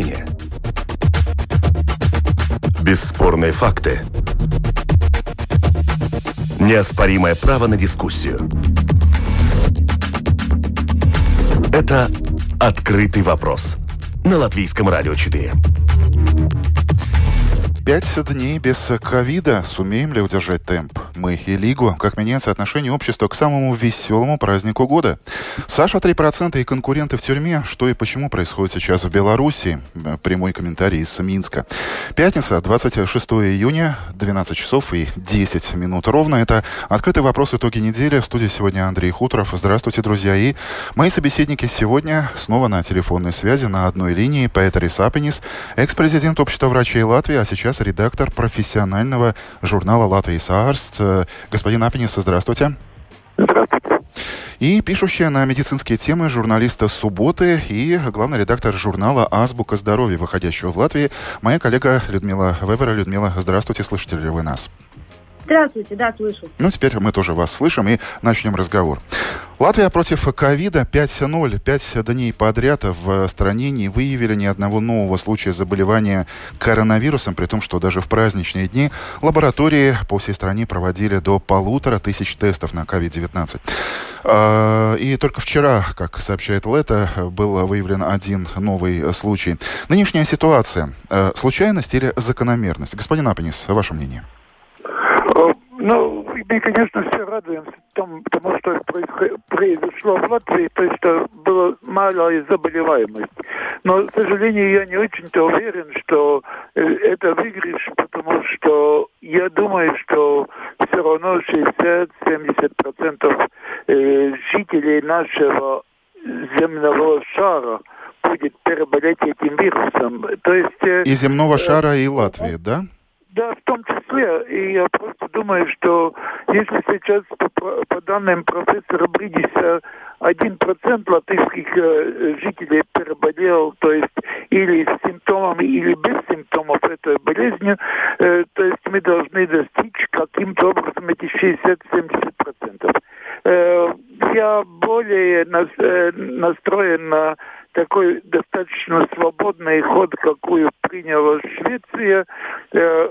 мнение. Бесспорные факты. Неоспоримое право на дискуссию. Это «Открытый вопрос» на Латвийском радио 4. Пять дней без ковида. Сумеем ли удержать темп? Мы и Лигу. Как меняется отношение общества к самому веселому празднику года? Саша 3% и конкуренты в тюрьме. Что и почему происходит сейчас в Беларуси? Прямой комментарий из Минска. Пятница, 26 июня, 12 часов и 10 минут ровно. Это «Открытый вопрос. Итоги недели». В студии сегодня Андрей Хуторов. Здравствуйте, друзья. И мои собеседники сегодня снова на телефонной связи на одной линии. Петерис Апенис, экс-президент Общества врачей Латвии, а сейчас редактор профессионального журнала «Латвия Саарст». Господин Апенис, здравствуйте. Здравствуйте. И пишущая на медицинские темы журналиста «Субботы» и главный редактор журнала «Азбука здоровья», выходящего в Латвии, моя коллега Людмила Вевера. Людмила, здравствуйте, слышите ли вы нас? Здравствуйте, да, слышу. Ну, теперь мы тоже вас слышим и начнем разговор. Латвия против ковида 5-0. Пять дней подряд в стране не выявили ни одного нового случая заболевания коронавирусом, при том, что даже в праздничные дни лаборатории по всей стране проводили до полутора тысяч тестов на COVID-19. А, и только вчера, как сообщает Лето, был выявлен один новый случай. Нынешняя ситуация. Э, случайность или закономерность? Господин Апенис, ваше мнение? Ну, мы, конечно, все радуемся тому, тому что произошло в Латвии, то есть что было малая заболеваемость. Но, к сожалению, я не очень-то уверен, что э, это выигрыш, потому что я думаю, что все равно 60-70% э, жителей нашего земного шара будет переболеть этим вирусом. То есть... Э, и земного шара, и Латвии, да? Да, в том числе. И я просто думаю, что если сейчас по, по данным профессора Бридиса один процент латышских э, жителей переболел, то есть или с симптомами, или без симптомов этой болезни, э, то есть мы должны достичь каким-то образом эти 60-70 процентов. Э, я более нас, э, настроен на такой достаточно свободный ход, какую приняла Швеция. Э,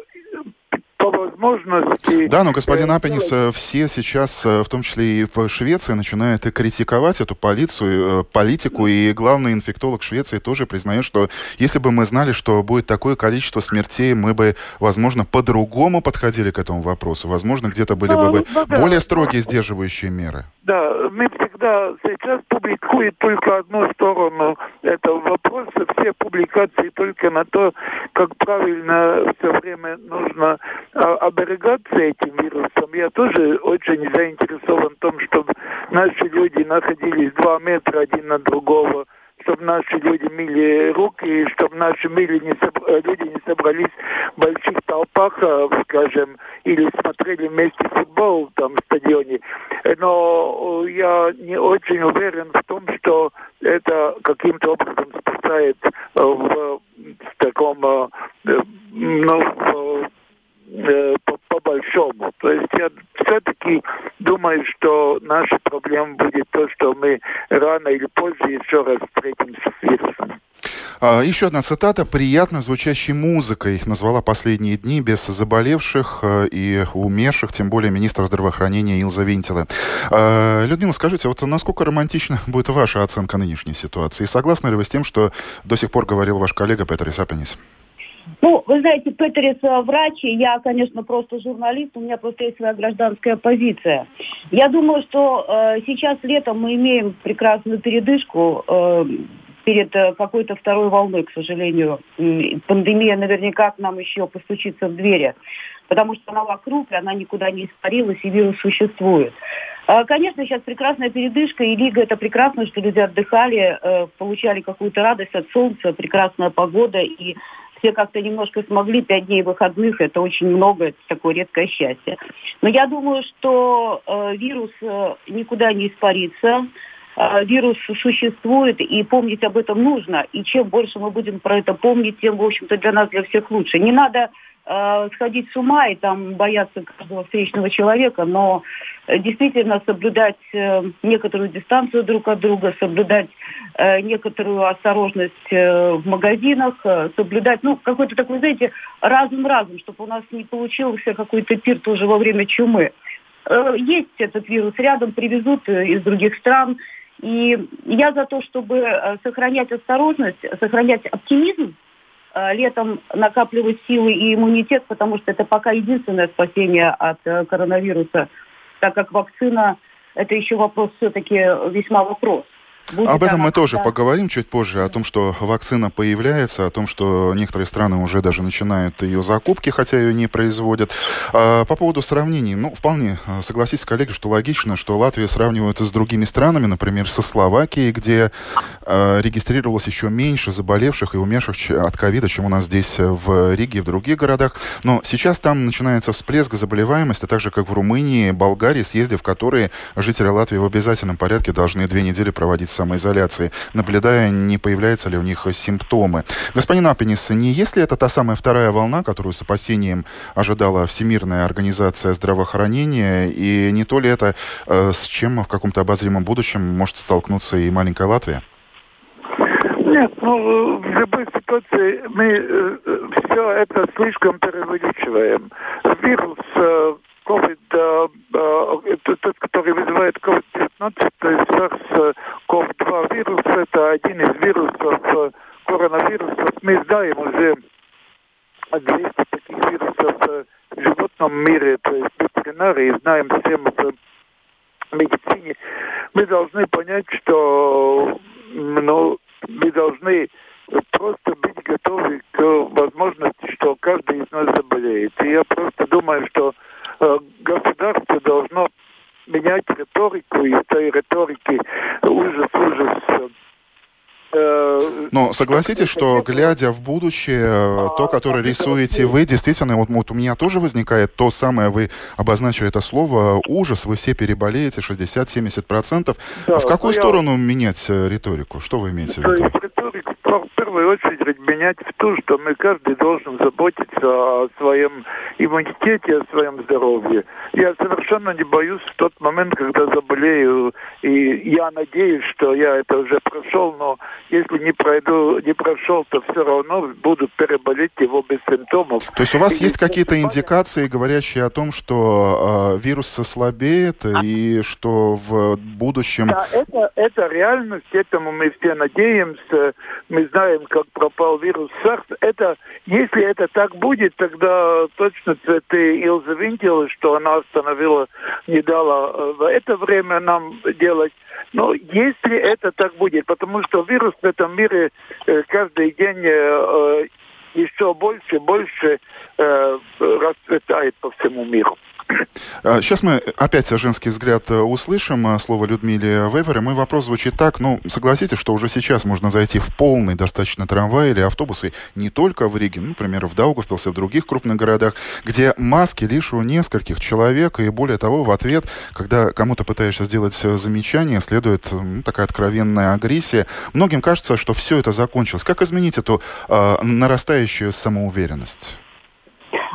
по возможности... Да, но господин Апенис, э, все сейчас, э, в том числе и в Швеции, начинают критиковать эту полицию, политику, и главный инфектолог Швеции тоже признает, что если бы мы знали, что будет такое количество смертей, мы бы, возможно, по-другому подходили к этому вопросу. Возможно, где-то были бы, бы ну, более строгие сдерживающие меры. Да, мы всегда сейчас публикуют только одну сторону этого вопроса. Все публикации только на то, как правильно все время нужно оберегаться этим вирусом. Я тоже очень заинтересован в том, чтобы наши люди находились два метра один на другого чтобы наши люди мили руки, чтобы наши мили не собр... люди не собрались в больших толпах, а, скажем, или смотрели вместе футбол там в стадионе. Но я не очень уверен в том, что это каким-то образом спасает в, в таком, э, ну, Э, по, по большому. То есть я все-таки думаю, что наша проблема будет то, что мы рано или позже еще раз встретимся с вирусом. А, еще одна цитата. «Приятно звучащей музыкой» их назвала последние дни без заболевших э, и умерших, тем более министр здравоохранения Илза Винтила. А, Людмила, скажите, вот насколько романтична будет ваша оценка нынешней ситуации? И согласны ли вы с тем, что до сих пор говорил ваш коллега Петр Исапенис? Ну, вы знаете, Петерис врач, я, конечно, просто журналист, у меня просто есть своя гражданская позиция. Я думаю, что э, сейчас летом мы имеем прекрасную передышку э, перед э, какой-то второй волной, к сожалению. Пандемия наверняка к нам еще постучится в двери, потому что она вокруг, она никуда не испарилась, и вирус существует. Э, конечно, сейчас прекрасная передышка, и Лига это прекрасно, что люди отдыхали, э, получали какую-то радость от солнца, прекрасная погода, и все как-то немножко смогли, пять дней выходных, это очень много, это такое редкое счастье. Но я думаю, что э, вирус э, никуда не испарится, э, вирус существует, и помнить об этом нужно. И чем больше мы будем про это помнить, тем, в общем-то, для нас, для всех лучше. Не надо э, сходить с ума и там бояться каждого встречного человека, но действительно соблюдать э, некоторую дистанцию друг от друга, соблюдать э, некоторую осторожность э, в магазинах, э, соблюдать, ну, какой-то такой, знаете, разум-разум, чтобы у нас не получился какой-то пир тоже во время чумы. Э, есть этот вирус рядом, привезут э, из других стран, и я за то, чтобы э, сохранять осторожность, сохранять оптимизм, Э, летом накапливать силы и иммунитет, потому что это пока единственное спасение от э, коронавируса, так как вакцина это еще вопрос все-таки весьма вопрос. Будет Об этом мы тоже да. поговорим чуть позже, о том, что вакцина появляется, о том, что некоторые страны уже даже начинают ее закупки, хотя ее не производят. А, по поводу сравнений, ну, вполне а, согласитесь, коллеги, что логично, что Латвию сравнивают с другими странами, например, со Словакией, где а, регистрировалось еще меньше заболевших и умерших от ковида, чем у нас здесь в Риге и в других городах. Но сейчас там начинается всплеск заболеваемости, так же, как в Румынии, Болгарии, съезде, в которые жители Латвии в обязательном порядке должны две недели проводить самоизоляции, наблюдая, не появляются ли у них симптомы. Господин Апенис, не есть ли это та самая вторая волна, которую с опасением ожидала Всемирная организация здравоохранения, и не то ли это, э, с чем в каком-то обозримом будущем может столкнуться и маленькая Латвия? Нет, ну, в любой ситуации мы э, все это слишком преувеличиваем. Вирус э, COVID, э, э, тот, который вызывает COVID-19, то есть SARS-CoV-2 вирус, это один из вирусов э, коронавирусов. Мы знаем уже 200 таких вирусов э, в животном мире, то есть ветеринарии, знаем всем в медицине. Мы должны понять, что ну, мы должны просто быть готовы к возможности, что каждый из нас заболеет. И я просто думаю, что Э, государство должно менять риторику, и в этой риторике ужас, ужас э, но согласитесь, что глядя в будущее, э, то, которое рисуете вы, действительно, вот, вот у меня тоже возникает то самое, вы обозначили это слово, ужас, вы все переболеете, 60-70%. Да, а в какую ну, сторону я... менять риторику? Что вы имеете в виду? В первую очередь менять в то, что мы каждый должен заботиться о своем иммунитете, о своем здоровье. Я совершенно не боюсь в тот момент, когда заболею, и я надеюсь, что я это уже прошел, но если не пройду, не прошел, то все равно буду переболеть его без симптомов. То есть у вас и есть какие-то индикации, говорящие о том, что э, вирус ослабеет а? и что в будущем... Да, это, это реальность, этому мы все надеемся. Мы знаем, как пропал вирус SARS. Это, если это так будет, тогда точно ты Илза видела, что она остановила, не дала э, в это время нам делать. Но если это так будет, потому что вирус в этом мире э, каждый день э, еще больше и больше расцветает по всему миру. Сейчас а, мы опять женский взгляд э, услышим. А, слово Людмиле Вевере. Мой вопрос звучит так. Ну, согласитесь, что уже сейчас можно зайти в полный достаточно трамвай или автобусы не только в Риге, ну, например, в Даугавпилсе, в других крупных городах, где маски лишь у нескольких человек. И более того, в ответ, когда кому-то пытаешься сделать э, замечание, следует ну, такая откровенная агрессия. Многим кажется, что все это закончилось. Как изменить эту э, нарастающую самоуверенность?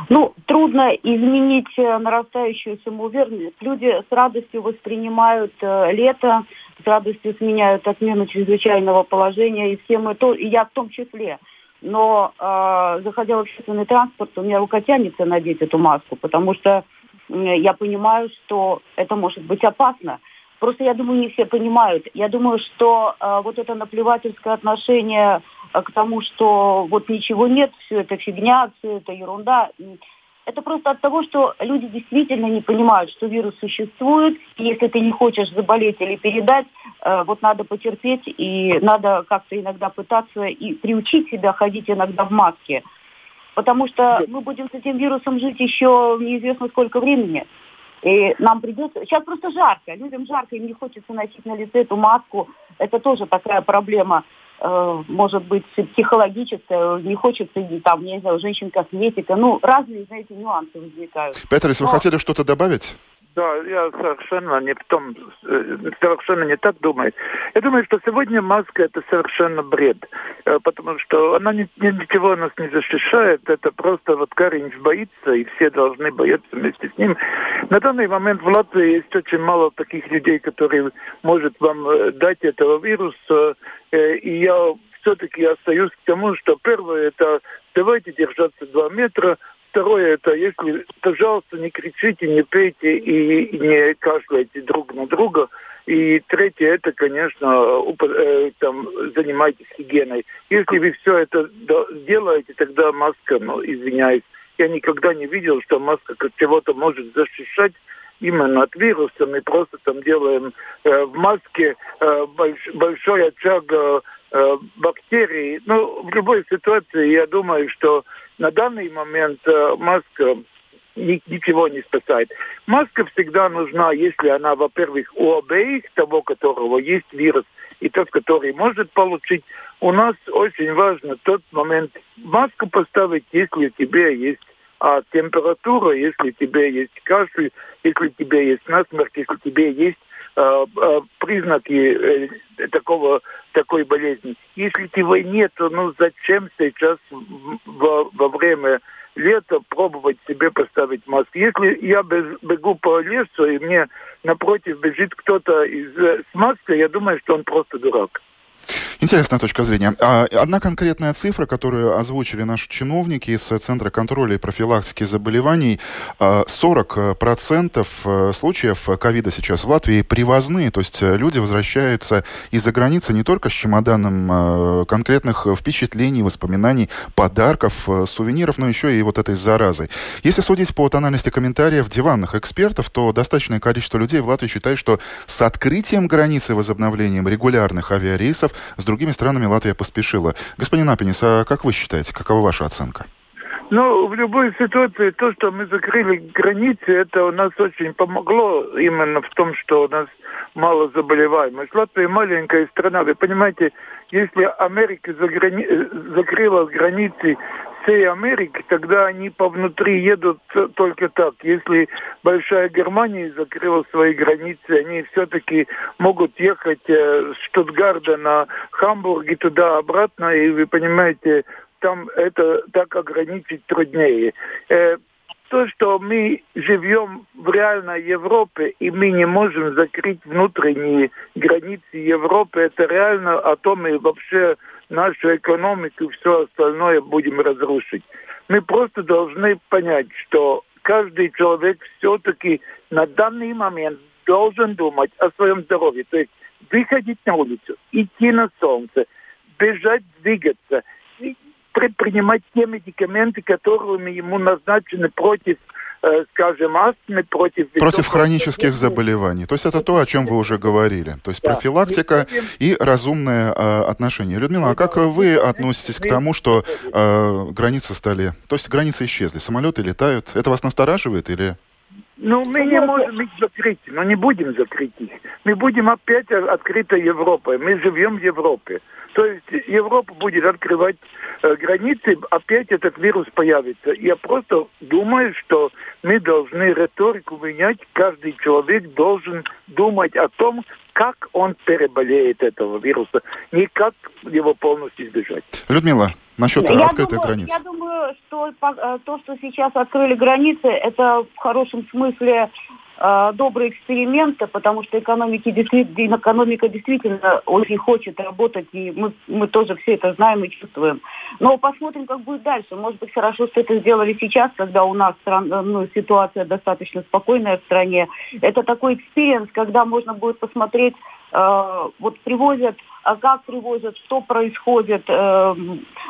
Ну, трудно изменить э, нарастающую самоуверенность. Люди с радостью воспринимают э, лето, с радостью сменяют отмену чрезвычайного положения, и все мы то, и я в том числе. Но э, заходя в общественный транспорт, у меня рука тянется надеть эту маску, потому что э, я понимаю, что это может быть опасно. Просто я думаю, не все понимают. Я думаю, что э, вот это наплевательское отношение к тому, что вот ничего нет, все это фигня, все это ерунда, это просто от того, что люди действительно не понимают, что вирус существует, и если ты не хочешь заболеть или передать, э, вот надо потерпеть, и надо как-то иногда пытаться и приучить себя ходить иногда в маске. Потому что мы будем с этим вирусом жить еще неизвестно сколько времени. И нам придется... Сейчас просто жарко. Людям жарко, им не хочется носить на лице эту маску. Это тоже такая проблема, может быть, психологическая. Не хочется, там, не знаю, женщин косметика. Ну, разные, знаете, нюансы возникают. Петр, если Но... вы хотели что-то добавить? Да, я совершенно не в том, э, совершенно не так думаю. Я думаю, что сегодня маска это совершенно бред, э, потому что она ни, ничего нас не защищает, это просто вот Каринч боится, и все должны бояться вместе с ним. На данный момент в Латвии есть очень мало таких людей, которые может вам э, дать этого вируса, и я все-таки остаюсь к тому, что первое это давайте держаться два метра, Второе, это если, пожалуйста, не кричите, не пейте и не кашляйте друг на друга. И третье, это, конечно, э, там, занимайтесь гигиеной. Если вы все это делаете, тогда маска, ну, извиняюсь, я никогда не видел, что маска чего-то может защищать именно от вируса. Мы просто там делаем э, в маске э, больш, большой очаг э, э бактерий. Ну, в любой ситуации, я думаю, что на данный момент э, маска ничего не спасает. Маска всегда нужна, если она, во-первых, у обеих, того, которого есть вирус, и тот, который может получить. У нас очень важно тот момент маску поставить, если у тебя есть а, температура, если у тебя есть кашель, если у тебя есть насморк, если у тебя есть признаки э, такого такой болезни. Если его нет, ну зачем сейчас во, во время лета пробовать себе поставить маску? Если я бегу по лесу и мне напротив бежит кто-то из, э, с маской, я думаю, что он просто дурак. Интересная точка зрения. А, одна конкретная цифра, которую озвучили наши чиновники из Центра контроля и профилактики заболеваний, 40% а, э, случаев ковида сейчас в Латвии привозные, то есть э, люди возвращаются из-за границы не только с чемоданом конкретных впечатлений, воспоминаний, подарков, сувениров, но еще и вот этой заразой. Если судить по тональности комментариев диванных экспертов, то достаточное количество людей в Латвии считает, что с открытием границы, возобновлением регулярных авиарейсов другими странами Латвия поспешила. Господин Апенис, а как вы считаете, какова ваша оценка? Ну, в любой ситуации то, что мы закрыли границы, это у нас очень помогло именно в том, что у нас мало заболеваемость. Латвия маленькая страна. Вы понимаете, если Америка заграни... закрыла границы всей Америки, тогда они по внутри едут только так. Если Большая Германия закрыла свои границы, они все-таки могут ехать э, с Штутгарда на Хамбург и туда-обратно, и вы понимаете, там это так ограничить труднее. Э, то, что мы живем в реальной Европе, и мы не можем закрыть внутренние границы Европы, это реально о том и вообще нашу экономику и все остальное будем разрушить. Мы просто должны понять, что каждый человек все-таки на данный момент должен думать о своем здоровье. То есть выходить на улицу, идти на солнце, бежать, двигаться, предпринимать те медикаменты, которыми ему назначены против Э, скажем, астмы, против... Против хронических заболеваний. То есть это то, о чем вы уже говорили. То есть да. профилактика и разумное э, отношение. Людмила, а как вы относитесь к тому, что э, границы стали... То есть границы исчезли, самолеты летают. Это вас настораживает или... Ну, мы не можем их закрыть, но не будем закрыть их. Мы будем опять открытой Европой. Мы живем в Европе. То есть Европа будет открывать э, границы, опять этот вирус появится. Я просто думаю, что мы должны риторику менять. Каждый человек должен думать о том, как он переболеет этого вируса, не как его полностью избежать. Людмила, насчет я открытых думаю, границ. Я думаю, что э, то, что сейчас открыли границы, это в хорошем смысле добрые эксперименты, потому что экономики экономика действительно очень хочет работать, и мы, мы тоже все это знаем и чувствуем. Но посмотрим, как будет дальше. Может быть, хорошо, что это сделали сейчас, когда у нас стран, ну, ситуация достаточно спокойная в стране. Это такой experience, когда можно будет посмотреть, э, вот привозят а как привозят, что происходит. Э,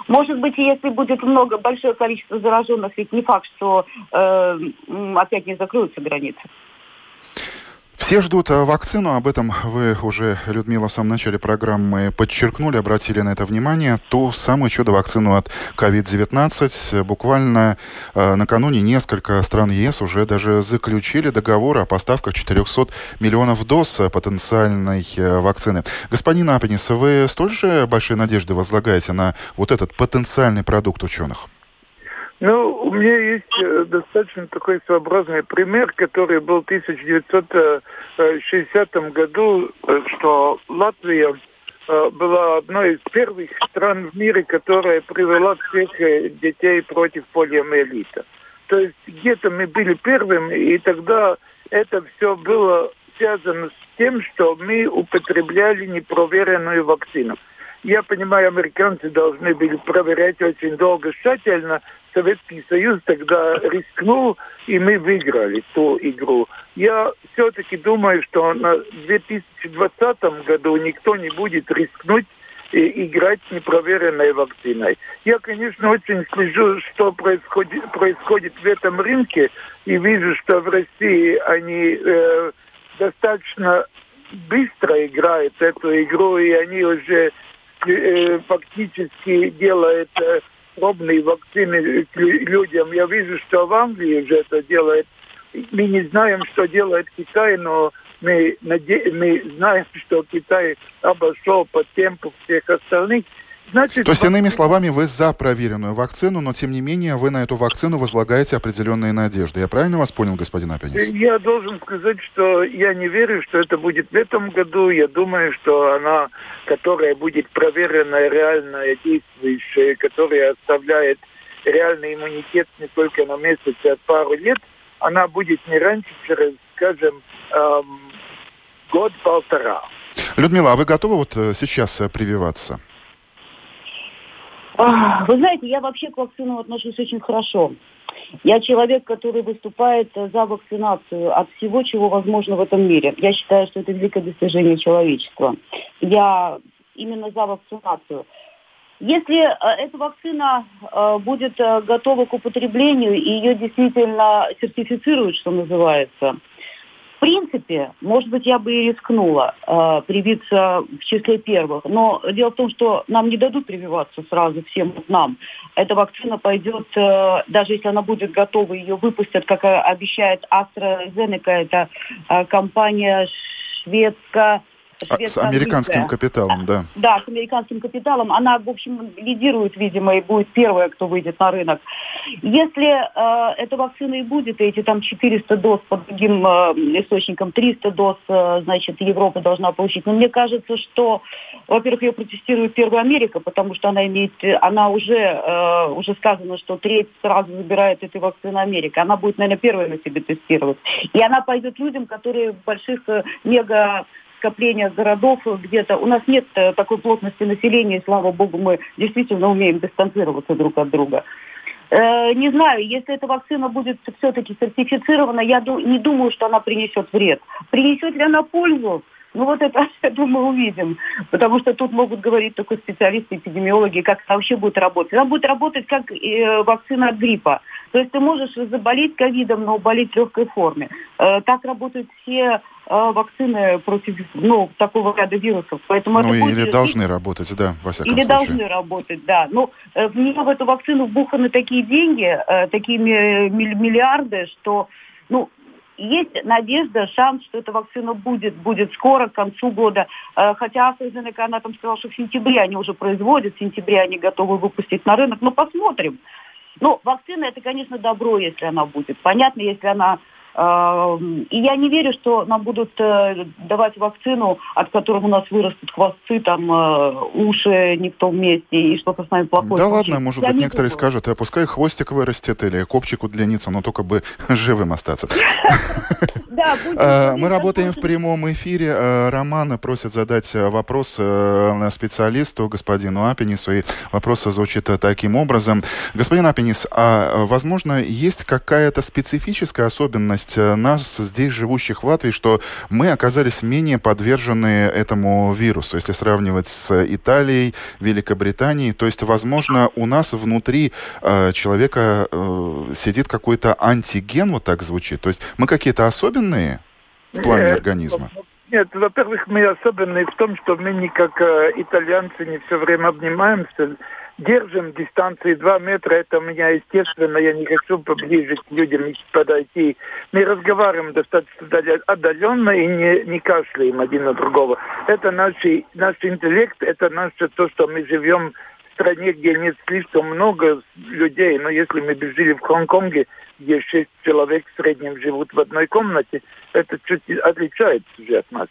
может быть, если будет много, большое количество зараженных, ведь не факт, что э, опять не закроются границы. Все ждут э, вакцину, об этом вы уже, Людмила, в самом начале программы подчеркнули, обратили на это внимание. Ту самую чудо-вакцину от COVID-19. Буквально э, накануне несколько стран ЕС уже даже заключили договор о поставках 400 миллионов доз потенциальной э, вакцины. Господин Апенис, вы столь же большие надежды возлагаете на вот этот потенциальный продукт ученых? Ну, у меня есть э, достаточно такой своеобразный пример, который был в 1960 году, э, что Латвия э, была одной из первых стран в мире, которая привела всех детей против полиомиелита. То есть где-то мы были первыми, и тогда это все было связано с тем, что мы употребляли непроверенную вакцину. Я понимаю, американцы должны были проверять очень долго, тщательно. Советский Союз тогда рискнул, и мы выиграли ту игру. Я все-таки думаю, что на 2020 году никто не будет рискнуть играть непроверенной вакциной. Я, конечно, очень слежу, что происходит, происходит в этом рынке, и вижу, что в России они э, достаточно быстро играют эту игру, и они уже э, фактически делают э, пробные вакцины людям. Я вижу, что в Англии уже это делает. Мы не знаем, что делает Китай, но мы, наде... мы знаем, что Китай обошел по темпу всех остальных. Значит, То есть, иными словами, вы за проверенную вакцину, но тем не менее вы на эту вакцину возлагаете определенные надежды. Я правильно вас понял, господин Апенис? Я должен сказать, что я не верю, что это будет в этом году. Я думаю, что она, которая будет проверенная, реальная, действующая, которая оставляет реальный иммунитет не только на месяц, а пару лет, она будет не раньше, через, скажем, эм, год-полтора. Людмила, а вы готовы вот э, сейчас э, прививаться? Вы знаете, я вообще к вакцинам отношусь очень хорошо. Я человек, который выступает за вакцинацию от всего, чего возможно в этом мире. Я считаю, что это великое достижение человечества. Я именно за вакцинацию. Если э, эта вакцина э, будет э, готова к употреблению и ее действительно сертифицируют, что называется, принципе, может быть, я бы и рискнула э, привиться в числе первых. Но дело в том, что нам не дадут прививаться сразу всем нам. Эта вакцина пойдет, э, даже если она будет готова, ее выпустят, как обещает AstraZeneca, это э, компания шведская а, с американским капиталом, да. Да, с американским капиталом. Она, в общем, лидирует, видимо, и будет первая, кто выйдет на рынок. Если э, эта вакцина и будет, эти там 400 доз по другим э, источникам, 300 доз, э, значит, Европа должна получить. Но мне кажется, что, во-первых, ее протестирует первая Америка, потому что она имеет, она уже, э, уже сказано, что треть сразу забирает этой вакцины Америка. Она будет, наверное, первая на себе тестировать. И она пойдет людям, которые в больших э, мега скопления городов где-то. У нас нет э, такой плотности населения, и, слава богу, мы действительно умеем дистанцироваться друг от друга. Э, не знаю, если эта вакцина будет все-таки сертифицирована, я не думаю, что она принесет вред. Принесет ли она пользу? Ну вот это, я думаю, увидим. Потому что тут могут говорить только специалисты, эпидемиологи, как это вообще будет работать. Она будет работать как э, вакцина от гриппа. То есть ты можешь заболеть ковидом, но болеть в легкой форме. Э, так работают все э, вакцины против ну, такого ряда вирусов. Поэтому ну, или будет... должны работать, да, во всяком или случае. Или должны работать, да. Но ну, э, в нее, в эту вакцину вбуханы такие деньги, такие миллиарды, что ну, есть надежда, шанс, что эта вакцина будет, будет скоро, к концу года. Хотя AstraZeneca, она там сказала, что в сентябре они уже производят, в сентябре они готовы выпустить на рынок. Но посмотрим. Ну, вакцина это, конечно, добро, если она будет. Понятно, если она и я не верю, что нам будут э, давать вакцину, от которой у нас вырастут хвосты, там, э, уши не в том месте, и что-то с нами плохое. Да ладно, может я быть, некоторые думаю. скажут, а пускай хвостик вырастет или копчик удлинится, но только бы живым остаться. Мы работаем в прямом эфире. Роман просит задать вопрос специалисту, господину Апенису, и вопрос звучит таким образом. Господин Апенис, а возможно, есть какая-то специфическая особенность особенность э, нас, здесь живущих в Латвии, что мы оказались менее подвержены этому вирусу, если сравнивать с Италией, Великобританией. То есть, возможно, у нас внутри э, человека э, сидит какой-то антиген, вот так звучит. То есть мы какие-то особенные в плане Нет, организма? Нет, во-первых, мы особенные в том, что мы не как э, итальянцы не все время обнимаемся держим дистанции 2 метра, это у меня естественно, я не хочу поближе к людям подойти. Мы разговариваем достаточно отдаленно и не, не кашляем один на другого. Это наш, наш интеллект, это наше то, что мы живем стране, где нет слишком много людей, но если мы бы жили в Гонконге, где шесть человек в среднем живут в одной комнате, это чуть отличается уже от нас.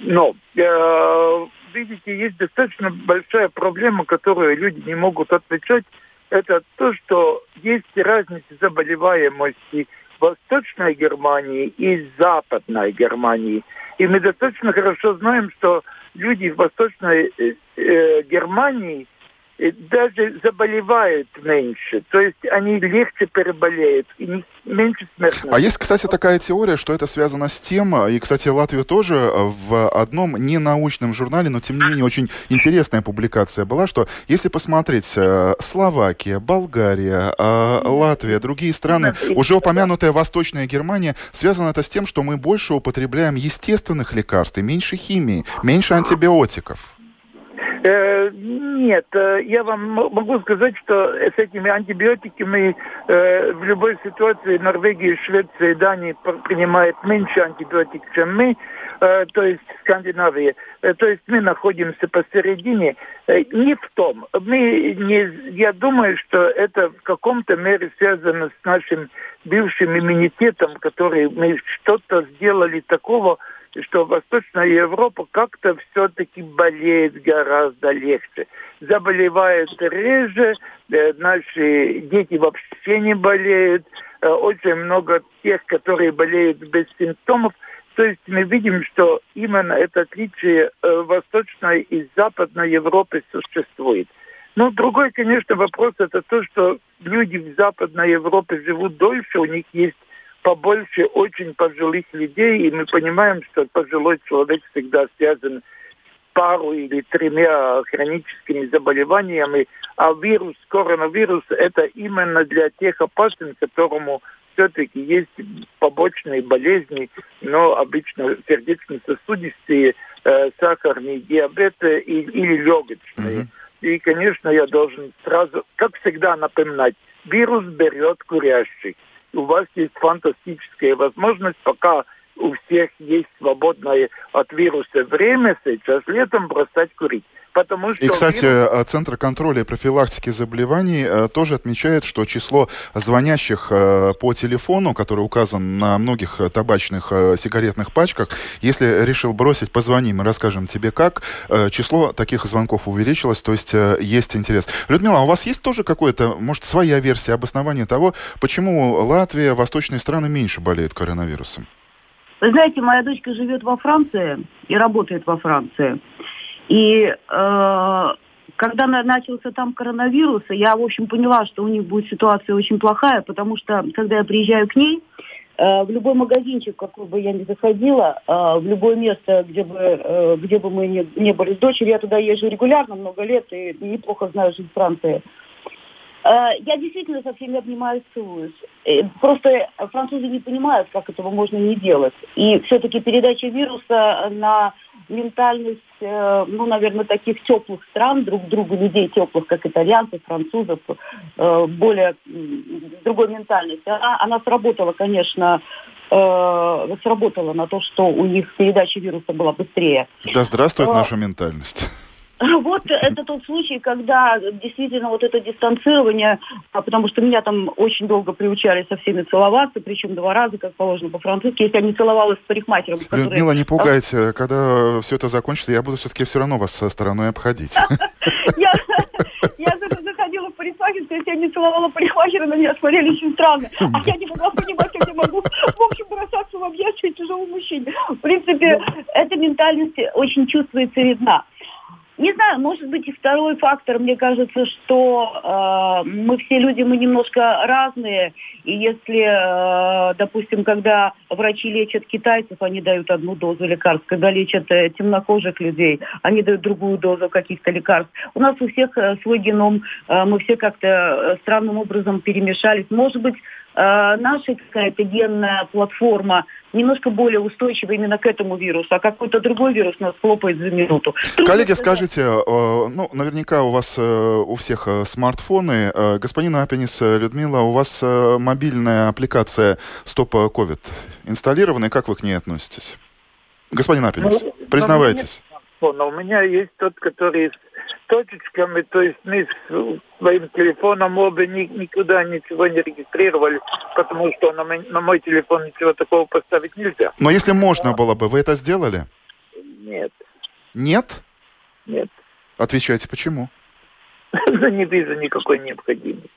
Но, э, видите, есть достаточно большая проблема, которую люди не могут отвечать. Это то, что есть разница заболеваемости Восточной Германии и Западной Германии. И мы достаточно хорошо знаем, что люди в Восточной э, э, Германии – даже заболевают меньше. То есть они легче переболеют и меньше смертности. А есть, кстати, такая теория, что это связано с тем, и, кстати, Латвия тоже в одном ненаучном журнале, но тем не менее очень интересная публикация была, что если посмотреть э, Словакия, Болгария, э, Латвия, другие страны, уже упомянутая Восточная Германия, связано это с тем, что мы больше употребляем естественных лекарств и меньше химии, меньше антибиотиков. Э, нет, э, я вам могу сказать, что с этими антибиотиками э, в любой ситуации Норвегия, Швеция и Дания принимают меньше антибиотик, чем мы, то есть Скандинавия. То есть мы находимся посередине. Не в том. Мы не, я думаю, что это в каком-то мере связано с нашим бывшим иммунитетом, который мы что-то сделали такого, что Восточная Европа как-то все-таки болеет гораздо легче. Заболевает реже, э, наши дети вообще не болеют, э, очень много тех, которые болеют без симптомов. То есть мы видим, что именно это отличие э, Восточной и Западной Европы существует. Ну, другой, конечно, вопрос это то, что люди в Западной Европе живут дольше, у них есть побольше очень пожилых людей, и мы понимаем, что пожилой человек всегда связан с пару или тремя хроническими заболеваниями, а вирус, коронавирус, это именно для тех опасен, которому все-таки есть побочные болезни, но обычно сердечно-сосудистые, э, сахарный диабет и, или легочные. Mm-hmm. И, конечно, я должен сразу, как всегда, напоминать, вирус берет курящих у вас есть фантастическая возможность, пока у всех есть свободное от вируса время сейчас летом бросать курить. Потому что и, кстати, вирус... Э, Центр контроля и профилактики заболеваний э, тоже отмечает, что число звонящих э, по телефону, который указан на многих табачных сигаретных пачках, если решил бросить, позвони, мы расскажем тебе как, число таких звонков увеличилось, то есть есть интерес. Людмила, а у вас есть тоже какое-то, может, своя версия обоснования того, почему Латвия, восточные страны меньше болеют коронавирусом? Вы знаете, моя дочка живет во Франции и работает во Франции. И э, когда начался там коронавирус, я, в общем, поняла, что у них будет ситуация очень плохая, потому что, когда я приезжаю к ней, э, в любой магазинчик, какой бы я ни заходила, э, в любое место, где бы, э, где бы мы не, не были с дочерью, я туда езжу регулярно, много лет, и неплохо знаю жизнь Франции. Я действительно со всеми обнимаюсь, целуюсь. Э, просто французы не понимают, как этого можно не делать. И все-таки передача вируса на ментальность, э, ну, наверное, таких теплых стран, друг другу людей теплых, как итальянцев, французов, более другой ментальности, она, она сработала, конечно, сработала на то, что у них передача вируса была быстрее. Да здравствует наша ментальность. Вот это тот случай, когда действительно вот это дистанцирование, а, потому что меня там очень долго приучали со всеми целоваться, причем два раза, как положено по-французски, если я не целовалась с парикмахером. Который... Людмила, не пугайте, когда все это закончится, я буду все-таки все равно вас со стороной обходить. Я заходила в парикмахерскую, если я не целовала парикмахера, на меня смотрели очень странно. А я не могла понимать, как я могу, в общем, бросаться в объятия тяжелому мужчине. В принципе, эта ментальность очень чувствуется видна. Не знаю, может быть и второй фактор. Мне кажется, что э, мы все люди, мы немножко разные. И если, э, допустим, когда врачи лечат китайцев, они дают одну дозу лекарств. Когда лечат э, темнокожих людей, они дают другую дозу каких-то лекарств. У нас у всех э, свой геном. Э, мы все как-то э, странным образом перемешались. Может быть, э, наша какая-то генная платформа немножко более устойчива именно к этому вирусу, а какой-то другой вирус нас хлопает за минуту. Трудно Коллеги, сказать. скажите, э, ну, наверняка у вас э, у всех э, смартфоны. Господин Апенис, Людмила, у вас мобильная аппликация Стоп Ковид инсталлирована, и как вы к ней относитесь? Господин Апенис, ну, признавайтесь. Но у меня есть тот, который точечками, то есть мы с своим телефоном оба ни, никуда ничего не регистрировали, потому что на мой, на мой телефон ничего такого поставить нельзя. Но если можно было бы, вы это сделали? Нет. Нет? Нет. Отвечайте, почему? Не вижу никакой необходимости.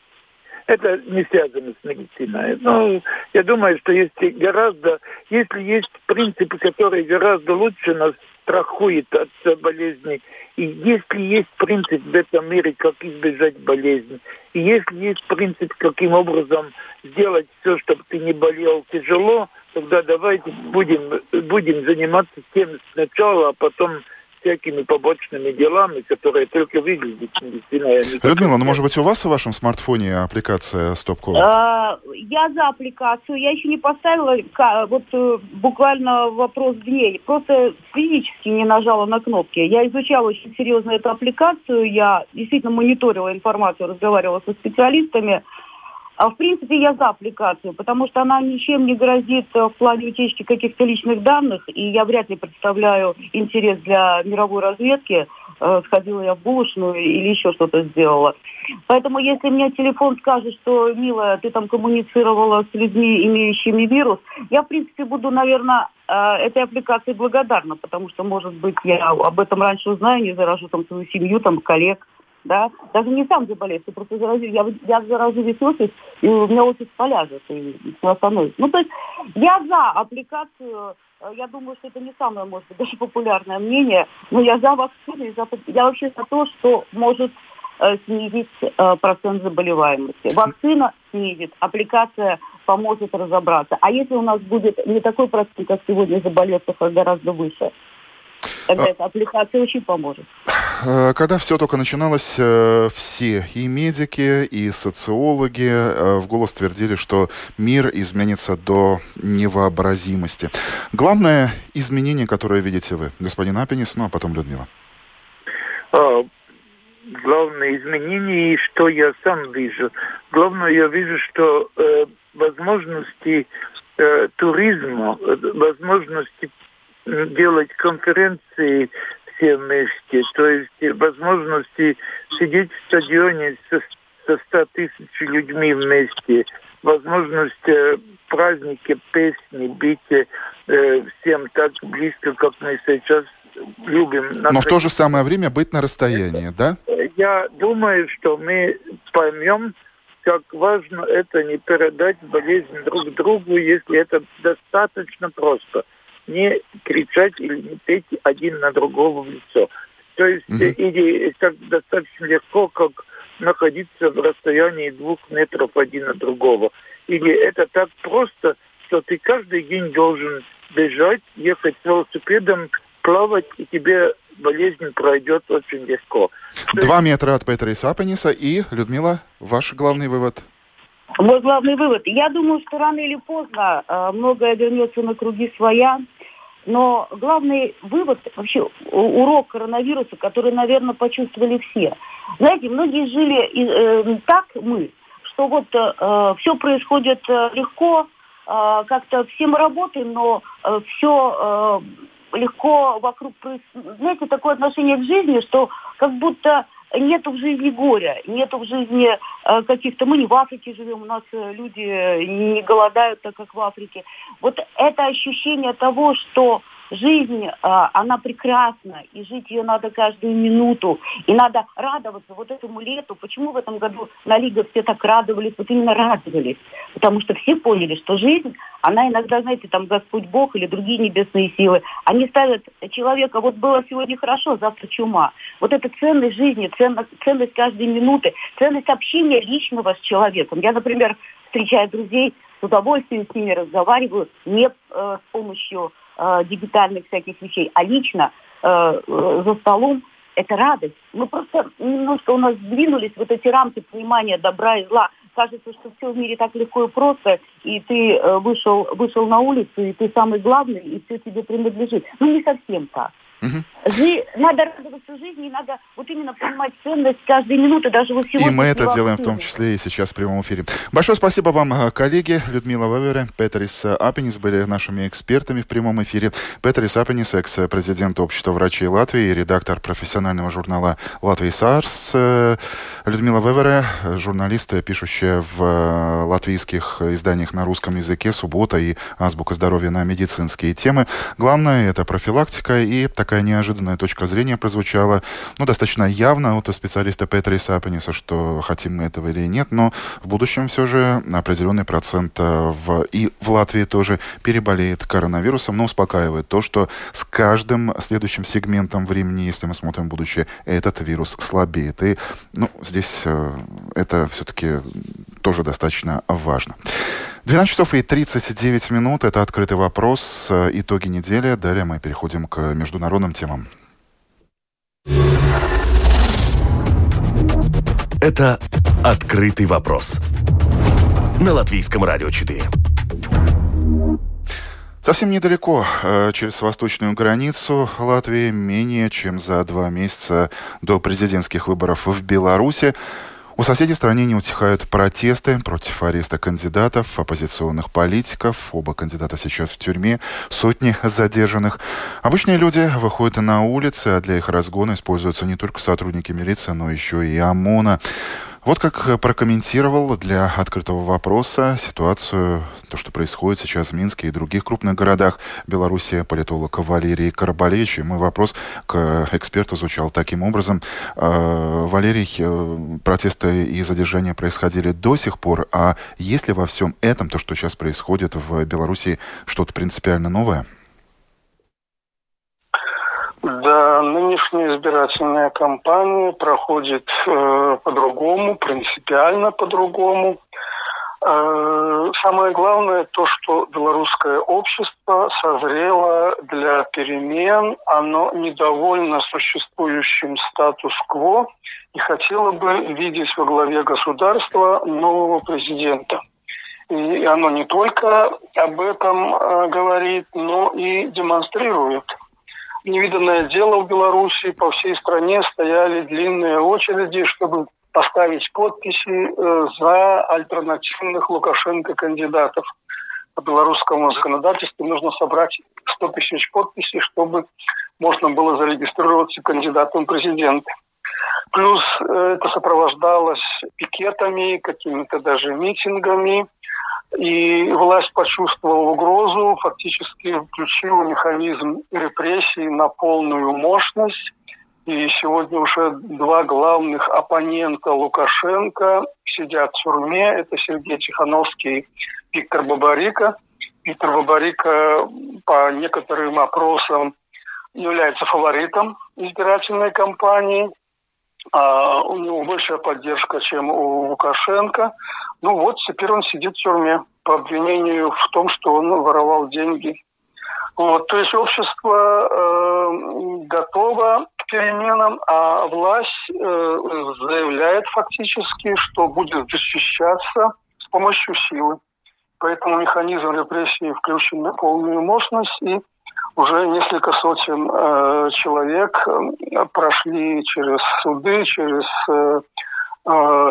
Это не связано с медициной. Но ну, я думаю, что есть гораздо, если есть принципы, которые гораздо лучше нас страхует от болезни, и если есть принцип в этом мире, как избежать болезни, и если есть принцип, каким образом сделать все, чтобы ты не болел тяжело, тогда давайте будем, будем заниматься тем сначала, а потом всякими побочными делами, которые только выглядят медициной. Людмила, ну может быть у вас в вашем смартфоне аппликация COVID? А, я за аппликацию. Я еще не поставила, вот э, буквально вопрос дней. Просто физически не нажала на кнопки. Я изучала очень серьезно эту аппликацию. Я действительно мониторила информацию, разговаривала со специалистами. А в принципе, я за аппликацию, потому что она ничем не грозит э, в плане утечки каких-то личных данных, и я вряд ли представляю интерес для мировой разведки. Э, сходила я в булочную или еще что-то сделала. Поэтому, если мне телефон скажет, что, милая, ты там коммуницировала с людьми, имеющими вирус, я, в принципе, буду, наверное, э, этой аппликации благодарна, потому что, может быть, я об этом раньше узнаю, не заражу там свою семью, там, коллег да, даже не сам заболеешь, ты просто заразил, я, я заражу весь офис, и у меня офис поляжет, и все остановится. Ну, то есть я за аппликацию, э, я думаю, что это не самое, может быть, даже популярное мнение, но я за вакцину, за, я вообще за то, что может э, снизить э, процент заболеваемости. Вакцина снизит, аппликация поможет разобраться. А если у нас будет не такой процент, как сегодня заболевших, а гораздо выше, тогда а... эта аппликация очень поможет. Э, когда все только начиналось, э, все, и медики, и социологи э, в голос твердили, что мир изменится до невообразимости. Главное изменение, которое видите вы, господин Апенис, ну а потом Людмила. А, главное изменение, что я сам вижу. Главное, я вижу, что э, возможности э, туризма, возможности делать конференции все вместе. То есть возможности сидеть в стадионе со, со 100 тысяч людьми вместе, возможность э, праздники, песни, бить э, всем так близко, как мы сейчас любим. Но в то же самое время быть на расстоянии, да? Я думаю, что мы поймем, как важно это не передать болезнь друг другу, если это достаточно просто не кричать или не петь один на другого в лицо. То есть угу. или как достаточно легко, как находиться в расстоянии двух метров один от другого. Или это так просто, что ты каждый день должен бежать, ехать с велосипедом, плавать, и тебе болезнь пройдет очень легко. Два метра от Петра Исапаниса. И, Людмила, ваш главный вывод? Мой главный вывод. Я думаю, что рано или поздно э, многое вернется на круги своя. Но главный вывод, вообще урок коронавируса, который, наверное, почувствовали все. Знаете, многие жили э, так мы, что вот э, все происходит э, легко, э, как-то все мы работаем, но э, все э, легко вокруг. Знаете, такое отношение к жизни, что как будто нету в жизни горя, нету в жизни э, каких-то... Мы не в Африке живем, у нас э, люди не голодают так, как в Африке. Вот это ощущение того, что жизнь, э, она прекрасна, и жить ее надо каждую минуту, и надо радоваться вот этому лету. Почему в этом году на Лига все так радовались? Вот именно радовались, потому что все поняли, что жизнь, она иногда, знаете, там Господь Бог или другие небесные силы, они ставят человека, вот было сегодня хорошо, завтра чума. Вот это ценность жизни, ценность, ценность каждой минуты, ценность общения личного с человеком. Я, например, встречаю друзей, с удовольствием с ними разговариваю, не э, с помощью э, дигитальных всяких вещей, а лично э, э, за столом это радость. Мы просто немножко у нас сдвинулись вот эти рамки понимания добра и зла. Кажется, что все в мире так легко и просто, и ты вышел, вышел на улицу, и ты самый главный, и все тебе принадлежит. Ну, не совсем так. Угу. Жи... Надо радоваться жизни, надо вот именно понимать ценность каждой минуты, даже вот сегодня. И мы это делаем в том числе и сейчас в прямом эфире. Большое спасибо вам, э, коллеги. Людмила Вавере, Петрис Апенис были нашими экспертами в прямом эфире. Петрис Апенис, экс-президент Общества врачей Латвии и редактор профессионального журнала «Латвии САРС». Э, Людмила Вевере, журналист, пишущая в э, латвийских изданиях на русском языке «Суббота» и «Азбука здоровья» на медицинские темы. Главное – это профилактика и такая неожиданная точка зрения прозвучала, ну, достаточно явно от специалиста Петра Исапениса, что хотим мы этого или нет, но в будущем все же определенный процент э, в, и в Латвии тоже переболеет коронавирусом, но успокаивает то, что с каждым следующим сегментом времени, если мы смотрим будущее, этот вирус слабеет. И ну, здесь э, это все-таки тоже достаточно важно. 12 часов и 39 минут. Это открытый вопрос. Итоги недели. Далее мы переходим к международным темам. Это «Открытый вопрос» на Латвийском радио 4. Совсем недалеко, э, через восточную границу Латвии, менее чем за два месяца до президентских выборов в Беларуси, у соседей в стране не утихают протесты против ареста кандидатов, оппозиционных политиков. Оба кандидата сейчас в тюрьме, сотни задержанных. Обычные люди выходят на улицы, а для их разгона используются не только сотрудники милиции, но еще и ОМОНа. Вот как э, прокомментировал для открытого вопроса ситуацию, то, что происходит сейчас в Минске и других крупных городах Беларуси, политолог Валерий Карабалевич. И мой вопрос к эксперту звучал таким образом. Э, Валерий, э, протесты и задержания происходили до сих пор, а есть ли во всем этом, то, что сейчас происходит в Беларуси, что-то принципиально новое? Да, нынешняя избирательная кампания проходит э, по-другому, принципиально по-другому. Э, самое главное то, что белорусское общество созрело для перемен, оно недовольно существующим статус-кво и хотело бы видеть во главе государства нового президента. И оно не только об этом э, говорит, но и демонстрирует – невиданное дело в Беларуси. По всей стране стояли длинные очереди, чтобы поставить подписи э, за альтернативных Лукашенко кандидатов. По белорусскому законодательству нужно собрать 100 тысяч подписей, чтобы можно было зарегистрироваться кандидатом президента. Плюс э, это сопровождалось пикетами, какими-то даже митингами – и власть почувствовала угрозу, фактически включила механизм репрессий на полную мощность. И сегодня уже два главных оппонента Лукашенко сидят в тюрьме. Это Сергей Тихановский и Виктор Бабарика. Виктор Бабарика по некоторым опросам является фаворитом избирательной кампании. А у него большая поддержка, чем у Лукашенко. Ну вот, теперь он сидит в тюрьме по обвинению в том, что он воровал деньги. Вот, то есть общество э, готово к переменам, а власть э, заявляет фактически, что будет защищаться с помощью силы. Поэтому механизм репрессии включен на полную мощность, и уже несколько сотен э, человек э, прошли через суды, через э,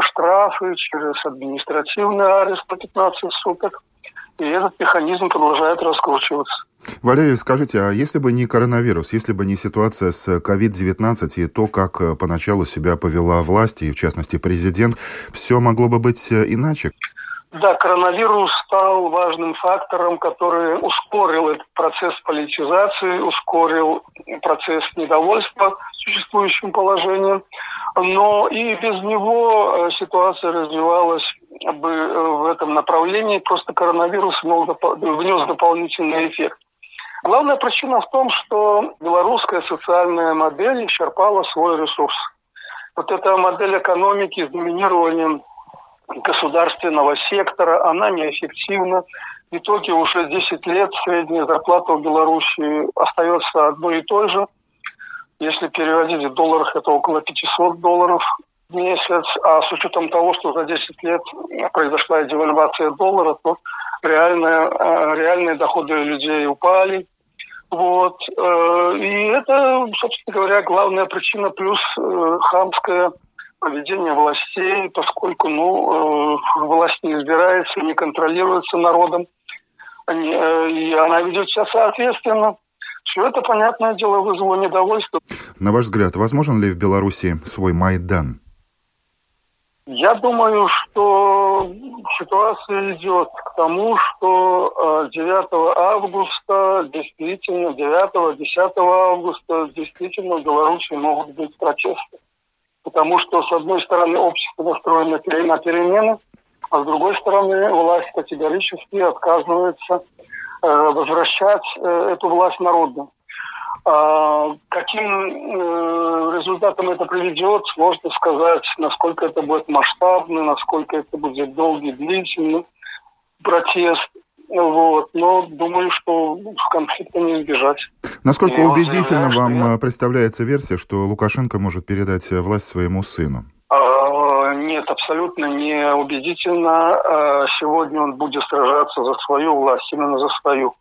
штрафы, через административный арест на 15 суток. И этот механизм продолжает раскручиваться. Валерий, скажите, а если бы не коронавирус, если бы не ситуация с COVID-19 и то, как э, поначалу себя повела власть, и в частности президент, все могло бы быть э, иначе? Да, коронавирус стал важным фактором, который ускорил этот процесс политизации, ускорил процесс недовольства существующим положением. Но и без него э, ситуация развивалась бы э, в этом направлении. Просто коронавирус внес дополнительный эффект. Главная причина в том, что белорусская социальная модель исчерпала свой ресурс. Вот эта модель экономики с доминированием государственного сектора, она неэффективна. В итоге уже 10 лет средняя зарплата в Беларуси остается одной и той же. Если переводить в долларах, это около 500 долларов в месяц. А с учетом того, что за 10 лет произошла девальвация доллара, то реальные, э, реальные доходы людей упали. Вот. Э, и это, собственно говоря, главная причина, плюс э, хамское поведение властей, поскольку ну, э, власть не избирается, не контролируется народом, и она ведет себя соответственно. Все это, понятное дело, вызвало недовольство. На ваш взгляд, возможен ли в Беларуси свой Майдан? Я думаю, что ситуация идет к тому, что 9 э, августа действительно, 9-10 августа действительно в Беларуси могут быть протесты. Потому что, с одной стороны, общество настроено на перемены, а с другой стороны, власть категорически отказывается э, возвращать э, эту власть народу. А, каким э, результатом это приведет, сложно сказать, насколько это будет масштабный, насколько это будет долгий, длительный протест. Вот. Но думаю, что конфликта не избежать. Насколько убедительно вам я... Э, представляется версия, что Лукашенко может передать э, власть своему сыну? А, нет, абсолютно не убедительно. А, сегодня он будет сражаться за свою власть, именно за свою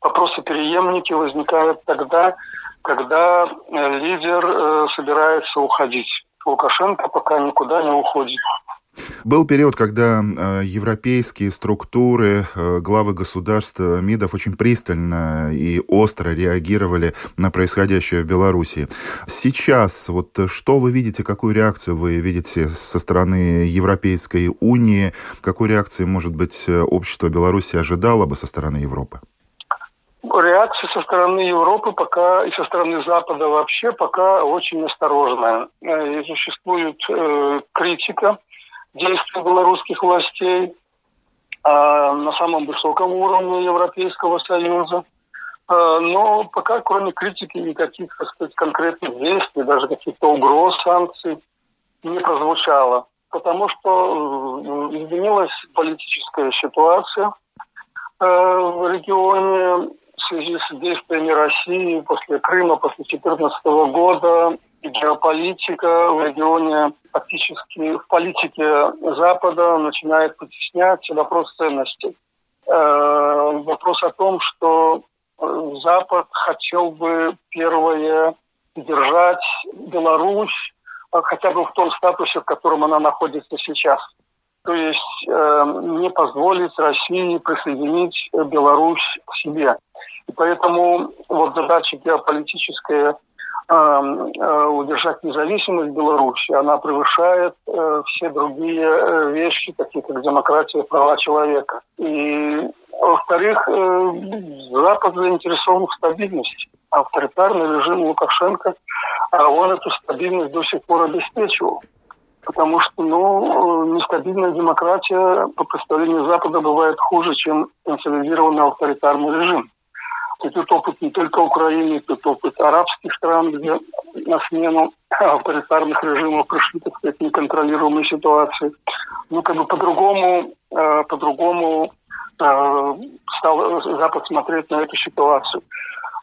вопросы преемники возникают тогда, когда э, лидер собирается уходить. Лукашенко пока никуда не уходит. Был период, когда э, европейские структуры, э, главы государств, э, МИДов очень пристально и остро реагировали на происходящее в Беларуси. Сейчас вот что вы видите, какую реакцию вы видите со стороны Европейской Унии, какую реакцию, может быть, общество Беларуси ожидало бы со стороны Европы? реакция со стороны Европы пока и со стороны Запада вообще пока очень осторожная. Э, и существует э, критика действий белорусских властей э, на самом высоком уровне Европейского Союза. Э, но пока кроме критики никаких, так сказать, конкретных действий, даже каких-то угроз, санкций не прозвучало. Потому что э, изменилась политическая ситуация э, в регионе, в связи с действиями России после Крыма, после 2014 года, геополитика в регионе фактически в политике Запада начинает потеснять вопрос ценностей. Э, вопрос о том, что Запад хотел бы первое держать Беларусь хотя бы в том статусе, в котором она находится сейчас. То есть э, не позволить России присоединить Беларусь к себе. И поэтому вот задача геополитическая удержать независимость Беларуси, она превышает э, все другие э, вещи, такие как демократия права человека. И, во-вторых, э, Запад заинтересован в стабильности. Авторитарный режим Лукашенко, а он эту стабильность до сих пор обеспечивал. Потому что, ну, нестабильная демократия по представлению Запада бывает хуже, чем консолидированный авторитарный режим. Этот опыт не только Украины, этот опыт арабских стран, где на смену авторитарных режимов пришли, так сказать, неконтролируемые ситуации. Ну, как бы по-другому, э, по-другому э, стал Запад смотреть на эту ситуацию.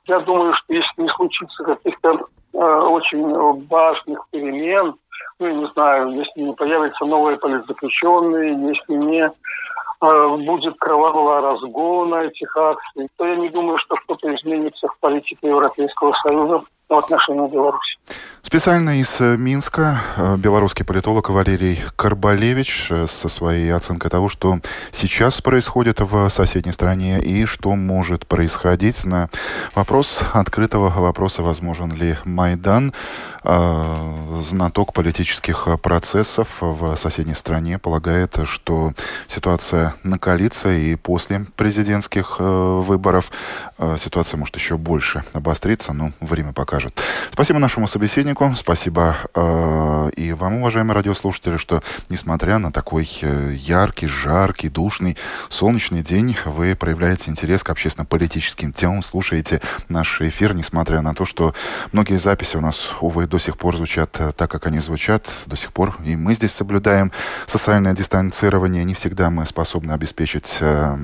Я думаю, что если не случится каких-то э, очень важных перемен, ну, я не знаю, если не появятся новые политзаключенные, если не будет кровавого разгона этих акций, то я не думаю, что что-то изменится в политике Европейского Союза в отношении Беларуси. Специально из э, Минска э, белорусский политолог Валерий Карбалевич э, со своей оценкой того, что сейчас происходит в соседней стране и что может происходить на вопрос открытого вопроса, возможен ли Майдан, знаток политических процессов в соседней стране полагает, что ситуация накалится и после президентских выборов ситуация может еще больше обостриться, но время покажет. Спасибо нашему собеседнику Иваненко. Спасибо э, и вам, уважаемые радиослушатели, что, несмотря на такой э, яркий, жаркий, душный, солнечный день, вы проявляете интерес к общественно-политическим темам, слушаете наш эфир, несмотря на то, что многие записи у нас, увы, до сих пор звучат э, так, как они звучат, до сих пор и мы здесь соблюдаем социальное дистанцирование, не всегда мы способны обеспечить э,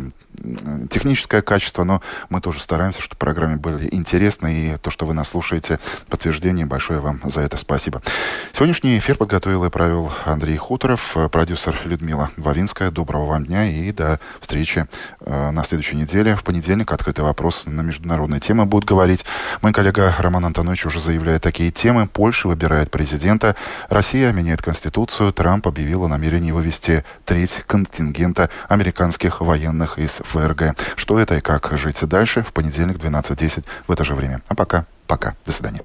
техническое качество, но мы тоже стараемся, чтобы программы были интересны, и то, что вы нас слушаете, подтверждение большое вам за это спасибо. Сегодняшний эфир подготовил и провел Андрей Хуторов, продюсер Людмила Вавинская. Доброго вам дня и до встречи э, на следующей неделе. В понедельник открытый вопрос на международные темы будут говорить. Мой коллега Роман Антонович уже заявляет такие темы. Польша выбирает президента, Россия меняет конституцию, Трамп объявил о намерении вывести треть контингента американских военных из ФРГ. Что это и как жить дальше в понедельник 12.10 в это же время. А пока, пока. До свидания.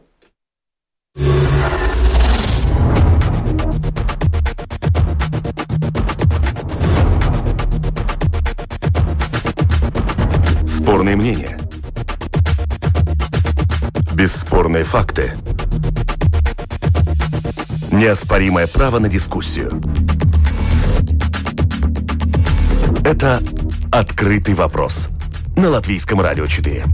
Спорные мнения. Бесспорные факты. Неоспоримое право на дискуссию. Это «Открытый вопрос» на Латвийском радио 4.